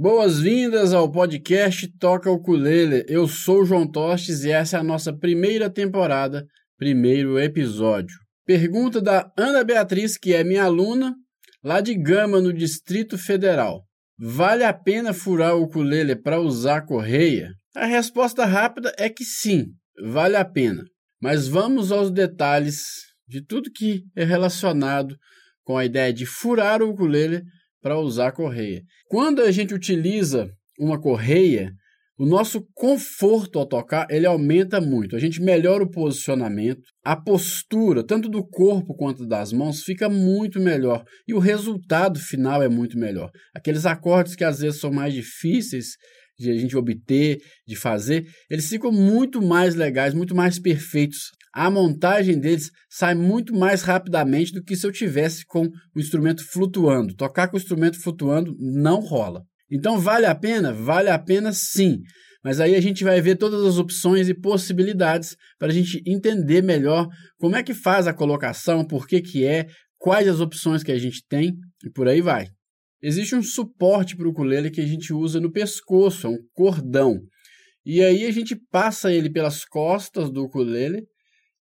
Boas-vindas ao podcast Toca Ukulele. Eu sou o João Tostes e essa é a nossa primeira temporada, primeiro episódio. Pergunta da Ana Beatriz, que é minha aluna, lá de Gama, no Distrito Federal. Vale a pena furar o ukulele para usar correia? A resposta rápida é que sim, vale a pena. Mas vamos aos detalhes de tudo que é relacionado com a ideia de furar o ukulele para usar a correia. Quando a gente utiliza uma correia, o nosso conforto ao tocar ele aumenta muito. A gente melhora o posicionamento, a postura, tanto do corpo quanto das mãos, fica muito melhor. E o resultado final é muito melhor. Aqueles acordes que às vezes são mais difíceis de a gente obter, de fazer, eles ficam muito mais legais, muito mais perfeitos. A montagem deles sai muito mais rapidamente do que se eu tivesse com o instrumento flutuando. Tocar com o instrumento flutuando não rola. Então vale a pena? Vale a pena sim. Mas aí a gente vai ver todas as opções e possibilidades para a gente entender melhor como é que faz a colocação, por que, que é, quais as opções que a gente tem e por aí vai. Existe um suporte para o ukulele que a gente usa no pescoço, é um cordão. E aí a gente passa ele pelas costas do ukulele,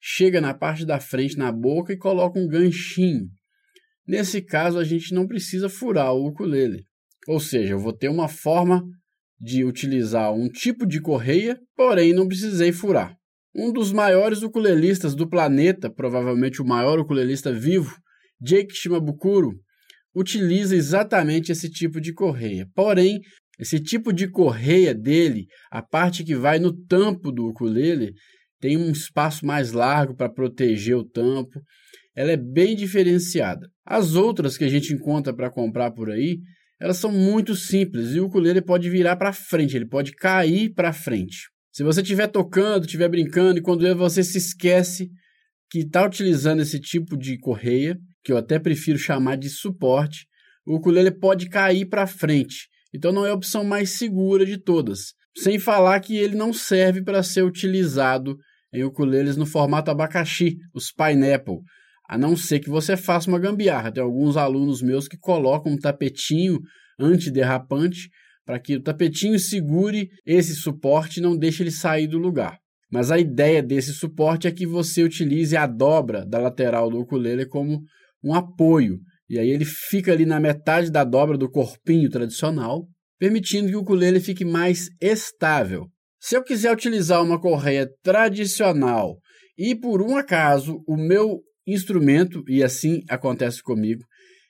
chega na parte da frente na boca e coloca um ganchinho. Nesse caso a gente não precisa furar o ukulele. Ou seja, eu vou ter uma forma de utilizar um tipo de correia, porém não precisei furar. Um dos maiores ukulelistas do planeta, provavelmente o maior ukulelista vivo, Jake Shimabukuro, utiliza exatamente esse tipo de correia. Porém, esse tipo de correia dele, a parte que vai no tampo do ukulele, tem um espaço mais largo para proteger o tampo. Ela é bem diferenciada. As outras que a gente encontra para comprar por aí, elas são muito simples e o ukulele pode virar para frente, ele pode cair para frente. Se você estiver tocando, estiver brincando e quando você se esquece que está utilizando esse tipo de correia, que eu até prefiro chamar de suporte, o ukulele pode cair para frente. Então não é a opção mais segura de todas. Sem falar que ele não serve para ser utilizado em ukuleles no formato abacaxi, os pineapple, a não ser que você faça uma gambiarra. Tem alguns alunos meus que colocam um tapetinho antiderrapante para que o tapetinho segure esse suporte e não deixe ele sair do lugar. Mas a ideia desse suporte é que você utilize a dobra da lateral do ukulele como um apoio. E aí ele fica ali na metade da dobra do corpinho tradicional, permitindo que o ukulele fique mais estável. Se eu quiser utilizar uma correia tradicional e por um acaso o meu instrumento, e assim acontece comigo,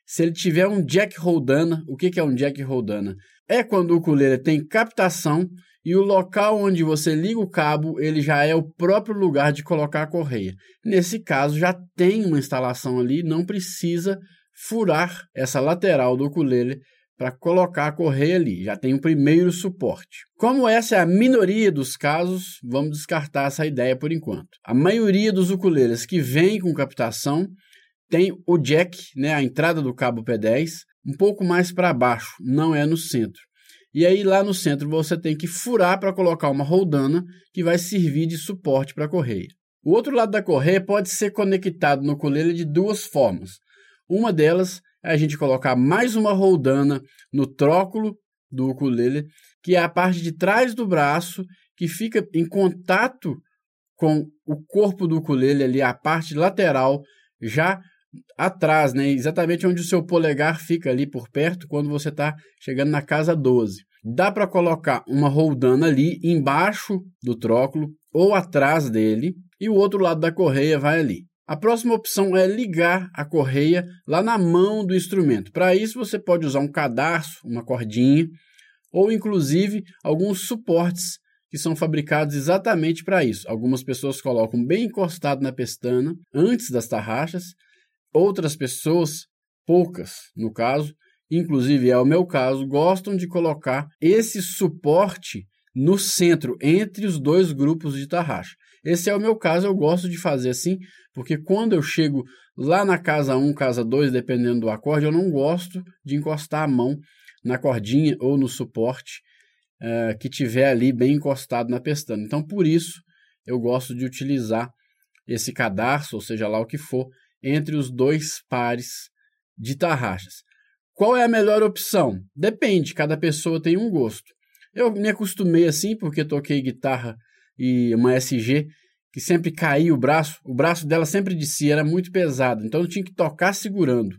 se ele tiver um jack roldana, o que é um jack roldana? É quando o ukulele tem captação e o local onde você liga o cabo, ele já é o próprio lugar de colocar a correia. Nesse caso, já tem uma instalação ali, não precisa furar essa lateral do ukulele para colocar a correia ali, já tem o primeiro suporte. Como essa é a minoria dos casos, vamos descartar essa ideia por enquanto. A maioria dos ukuleles que vem com captação tem o jack, né, a entrada do cabo P10, um pouco mais para baixo, não é no centro. E aí lá no centro você tem que furar para colocar uma roldana que vai servir de suporte para a correia. O outro lado da correia pode ser conectado no ukulele de duas formas. Uma delas é a gente colocar mais uma roldana no tróculo do ukulele, que é a parte de trás do braço que fica em contato com o corpo do ukulele ali, a parte lateral, já atrás, né? Exatamente onde o seu polegar fica ali por perto quando você está chegando na casa 12. Dá para colocar uma roldana ali embaixo do tróculo ou atrás dele e o outro lado da correia vai ali. A próxima opção é ligar a correia lá na mão do instrumento. Para isso você pode usar um cadarço, uma cordinha ou inclusive alguns suportes que são fabricados exatamente para isso. Algumas pessoas colocam bem encostado na pestana antes das tarraxas Outras pessoas, poucas no caso, inclusive é o meu caso, gostam de colocar esse suporte no centro, entre os dois grupos de tarraxa. Esse é o meu caso, eu gosto de fazer assim, porque quando eu chego lá na casa 1, casa 2, dependendo do acorde, eu não gosto de encostar a mão na cordinha ou no suporte uh, que tiver ali bem encostado na pestana. Então, por isso, eu gosto de utilizar esse cadarço, ou seja lá o que for, entre os dois pares de tarraxas. Qual é a melhor opção? Depende, cada pessoa tem um gosto. Eu me acostumei assim porque toquei guitarra e uma SG que sempre caía o braço, o braço dela sempre descia, era muito pesado, então eu tinha que tocar segurando.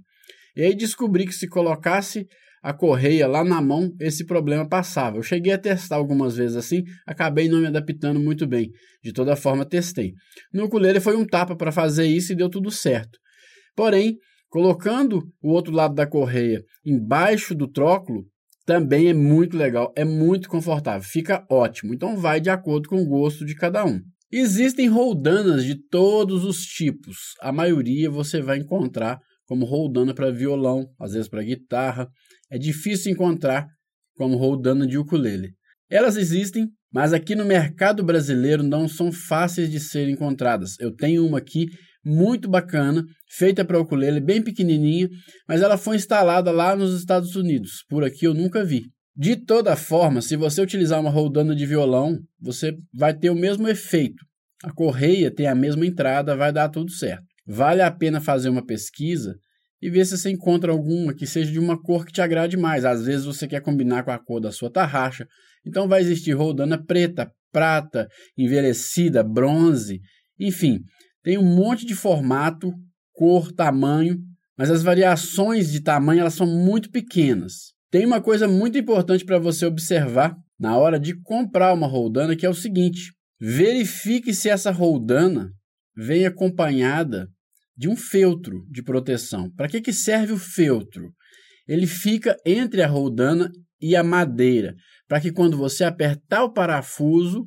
E aí descobri que se colocasse a correia lá na mão, esse problema passava. Eu cheguei a testar algumas vezes assim, acabei não me adaptando muito bem. De toda forma, testei. No ukulele foi um tapa para fazer isso e deu tudo certo. Porém, colocando o outro lado da correia embaixo do tróculo, também é muito legal, é muito confortável, fica ótimo. Então vai de acordo com o gosto de cada um. Existem roldanas de todos os tipos. A maioria você vai encontrar como roldana para violão, às vezes para guitarra. É difícil encontrar como roldana de ukulele. Elas existem, mas aqui no mercado brasileiro não são fáceis de serem encontradas. Eu tenho uma aqui muito bacana, feita para ukulele, bem pequenininha, mas ela foi instalada lá nos Estados Unidos. Por aqui eu nunca vi. De toda forma, se você utilizar uma roldana de violão, você vai ter o mesmo efeito. A correia tem a mesma entrada, vai dar tudo certo. Vale a pena fazer uma pesquisa e ver se você encontra alguma que seja de uma cor que te agrade mais. Às vezes você quer combinar com a cor da sua tarraxa. Então vai existir roldana preta, prata, envelhecida, bronze, enfim, tem um monte de formato, cor, tamanho, mas as variações de tamanho elas são muito pequenas. Tem uma coisa muito importante para você observar na hora de comprar uma roldana, que é o seguinte: verifique se essa roldana vem acompanhada de um feltro de proteção. Para que, que serve o feltro? Ele fica entre a roldana e a madeira, para que quando você apertar o parafuso,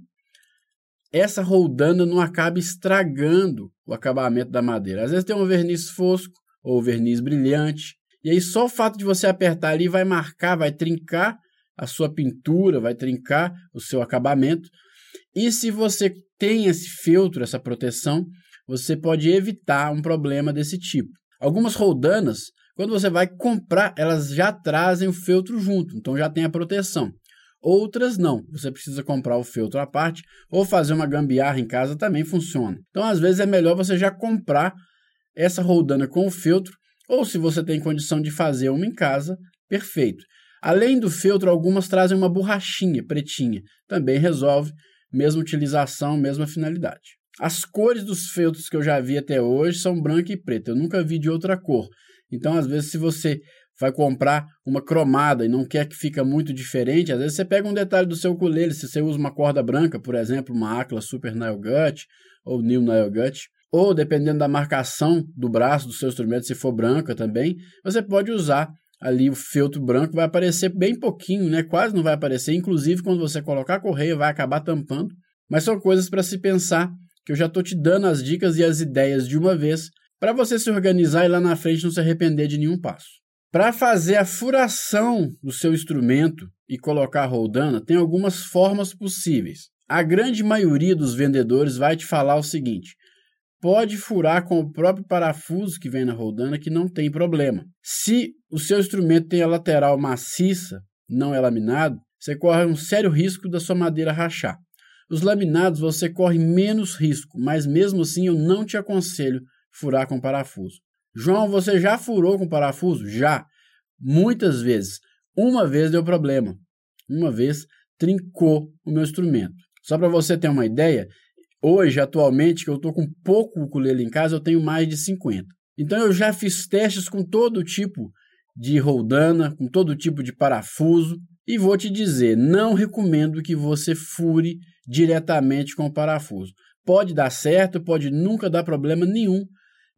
essa roldana não acabe estragando o acabamento da madeira. Às vezes tem um verniz fosco ou verniz brilhante, e aí só o fato de você apertar ali vai marcar, vai trincar a sua pintura, vai trincar o seu acabamento. E se você tem esse filtro, essa proteção, você pode evitar um problema desse tipo. Algumas roldanas, quando você vai comprar, elas já trazem o feltro junto, então já tem a proteção. Outras não, você precisa comprar o feltro à parte ou fazer uma gambiarra em casa também funciona. Então, às vezes é melhor você já comprar essa roldana com o feltro, ou se você tem condição de fazer uma em casa, perfeito. Além do feltro, algumas trazem uma borrachinha pretinha, também resolve, mesma utilização, mesma finalidade. As cores dos feltros que eu já vi até hoje são branco e preto, eu nunca vi de outra cor. Então, às vezes, se você vai comprar uma cromada e não quer que fique muito diferente, às vezes você pega um detalhe do seu ukulele, se você usa uma corda branca, por exemplo, uma Acla Super Nile Gut ou New Nile Gut, ou dependendo da marcação do braço do seu instrumento, se for branca também, você pode usar ali o feltro branco, vai aparecer bem pouquinho, né? Quase não vai aparecer, inclusive quando você colocar a correia vai acabar tampando, mas são coisas para se pensar que eu já estou te dando as dicas e as ideias de uma vez para você se organizar e lá na frente não se arrepender de nenhum passo. Para fazer a furação do seu instrumento e colocar a roldana, tem algumas formas possíveis. A grande maioria dos vendedores vai te falar o seguinte: pode furar com o próprio parafuso que vem na roldana, que não tem problema. Se o seu instrumento tem a lateral maciça, não é laminado, você corre um sério risco da sua madeira rachar. Os laminados você corre menos risco, mas mesmo assim eu não te aconselho furar com parafuso. João, você já furou com parafuso? Já. Muitas vezes. Uma vez deu problema. Uma vez trincou o meu instrumento. Só para você ter uma ideia, hoje, atualmente, que eu estou com pouco ukulele em casa, eu tenho mais de 50. Então eu já fiz testes com todo tipo de roldana, com todo tipo de parafuso, e vou te dizer, não recomendo que você fure diretamente com o parafuso. Pode dar certo, pode nunca dar problema nenhum,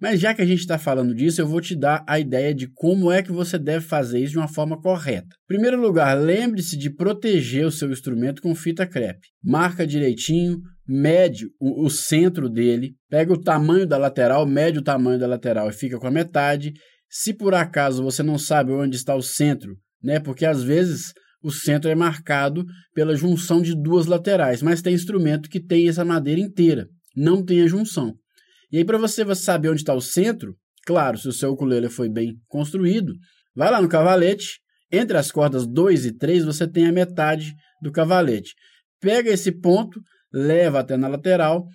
mas já que a gente está falando disso, eu vou te dar a ideia de como é que você deve fazer isso de uma forma correta. Em primeiro lugar, lembre-se de proteger o seu instrumento com fita crepe. Marca direitinho, mede o, o, centro dele, pega o tamanho da lateral, mede o tamanho da lateral e fica com a metade. Se por acaso você não sabe onde está o centro, né? Porque às vezes o centro é marcado pela junção de duas laterais, mas tem instrumento que tem essa madeira inteira, não tem a junção. E aí, para você saber onde está o centro, claro, se o seu ukulele foi bem construído, vai lá no cavalete, entre as cordas 2 e 3, você tem a metade do cavalete. Pega esse ponto, leva até na lateral,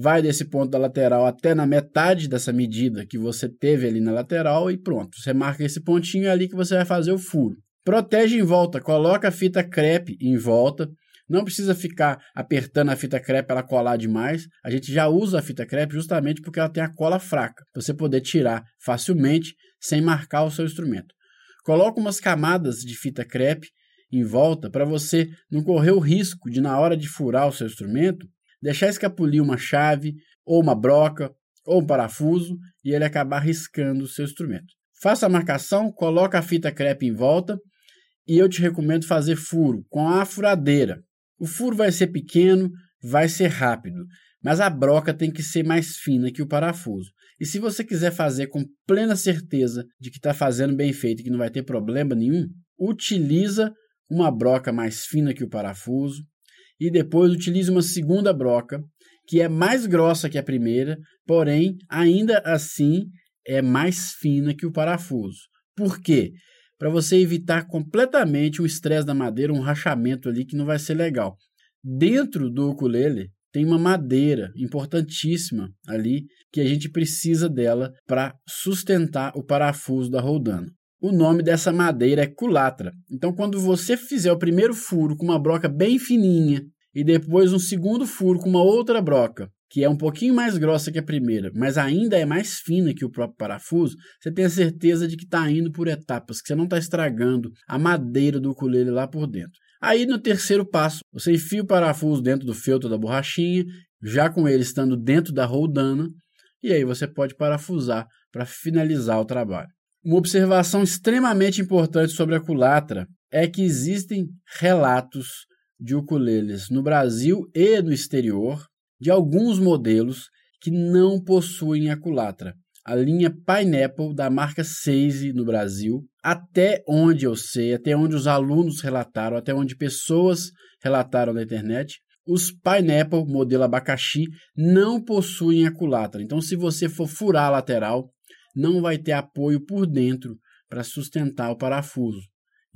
vai desse ponto da lateral até na metade dessa medida que você teve ali na lateral e pronto. Você marca esse pontinho é ali que você vai fazer o furo. Protege em volta, coloca a fita crepe em volta. Não precisa ficar apertando a fita crepe ela colar demais. A gente já usa a fita crepe justamente porque ela tem a cola fraca, para você poder tirar facilmente sem marcar o seu instrumento. Coloca umas camadas de fita crepe em volta para você não correr o risco de, na hora de furar o seu instrumento, deixar escapulir uma chave, ou uma broca, ou um parafuso e ele acabar riscando o seu instrumento. Faça a marcação, coloca a fita crepe em volta e eu te recomendo fazer furo com a furadeira. O furo vai ser pequeno, vai ser rápido, mas a broca tem que ser mais fina que o parafuso. E se você quiser fazer com plena certeza de que está fazendo bem feito e que não vai ter problema nenhum, utiliza uma broca mais fina que o parafuso e depois utilize uma segunda broca que é mais grossa que a primeira, porém ainda assim é mais fina que o parafuso. Por quê? Para você evitar completamente o estresse da madeira, um rachamento ali que não vai ser legal. Dentro do ukulele tem uma madeira importantíssima ali que a gente precisa dela para sustentar o parafuso da roldana. O nome dessa madeira é culatra. Então, quando você fizer o primeiro furo com uma broca bem fininha e depois um segundo furo com uma outra broca, que é um pouquinho mais grossa que a primeira, mas ainda é mais fina que o próprio parafuso, você tem a certeza de que está indo por etapas, que você não está estragando a madeira do ukulele lá por dentro. Aí no terceiro passo, você enfia o parafuso dentro do feltro da borrachinha, já com ele estando dentro da roldana, e aí você pode parafusar para finalizar o trabalho. Uma observação extremamente importante sobre a culatra é que existem relatos de ukuleles no Brasil e no exterior de alguns modelos que não possuem a culatra. A linha Pineapple da marca Seise no Brasil, até onde eu sei, até onde os alunos relataram, até onde pessoas relataram na internet, os Pineapple modelo abacaxi não possuem a culatra. Então, se você for furar a lateral, não vai ter apoio por dentro para sustentar o parafuso.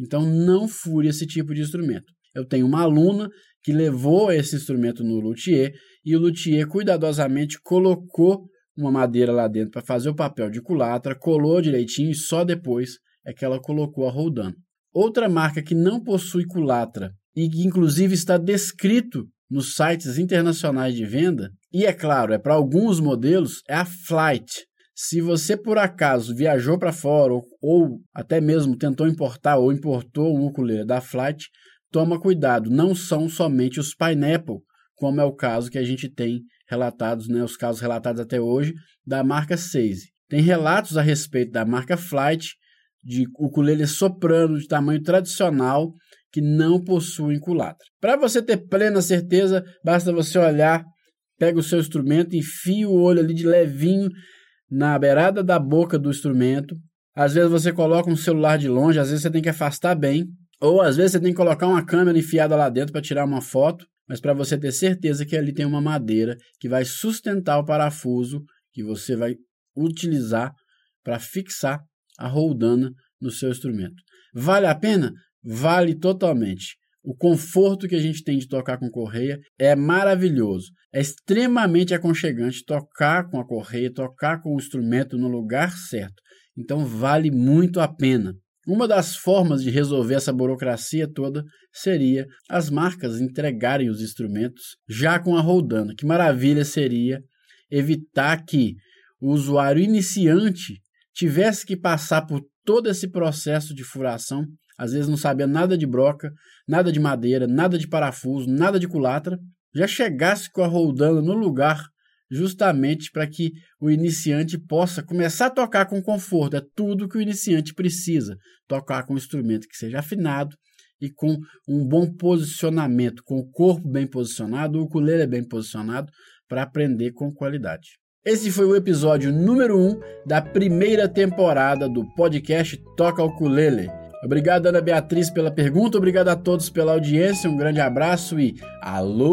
Então, não fure esse tipo de instrumento. Eu tenho uma aluna que levou esse instrumento no luthier e o luthier cuidadosamente colocou uma madeira lá dentro para fazer o papel de culatra, colou direitinho e só depois é que ela colocou a roldana. Outra marca que não possui culatra e que inclusive está descrito nos sites internacionais de venda, e é claro, é para alguns modelos, é a Flight. Se você por acaso viajou para fora ou, ou, até mesmo tentou importar ou importou um ukulele da Flight, toma cuidado, não são somente os Pineapple, como é o caso que a gente tem relatados, né, os casos relatados até hoje da marca Seise. Tem relatos a respeito da marca Flight, de ukulele soprano de tamanho tradicional que não possuem culatra. Para você ter plena certeza, basta você olhar, pega o seu instrumento, enfia o olho ali de levinho na beirada da boca do instrumento. Às vezes você coloca um celular de longe, às vezes você tem que afastar bem, ou às vezes você tem que colocar uma câmera enfiada lá dentro para tirar uma foto, mas para você ter certeza que ali tem uma madeira que vai sustentar o parafuso que você vai utilizar para fixar a roldana no seu instrumento. Vale a pena? Vale totalmente. O conforto que a gente tem de tocar com correia é maravilhoso. É extremamente aconchegante tocar com a correia, tocar com o instrumento no lugar certo. Então vale muito a pena. Uma das formas de resolver essa burocracia toda seria as marcas entregarem os instrumentos já com a roldana. Que maravilha seria evitar que o usuário iniciante tivesse que passar por todo esse processo de furação, às vezes não sabia nada de broca, nada de madeira, nada de parafuso, nada de culatra, já chegasse com a roldana no lugar justamente para que o iniciante possa começar a tocar com conforto. É tudo que o iniciante precisa: tocar com um instrumento que seja afinado e com um bom posicionamento, com o corpo bem posicionado, o ukulele bem posicionado, para aprender com qualidade. Esse foi o episódio número 1 um da primeira temporada do podcast Toca Ukulele. Obrigado, Ana Beatriz, pela pergunta. Obrigado a todos pela audiência. Um grande abraço e aloha!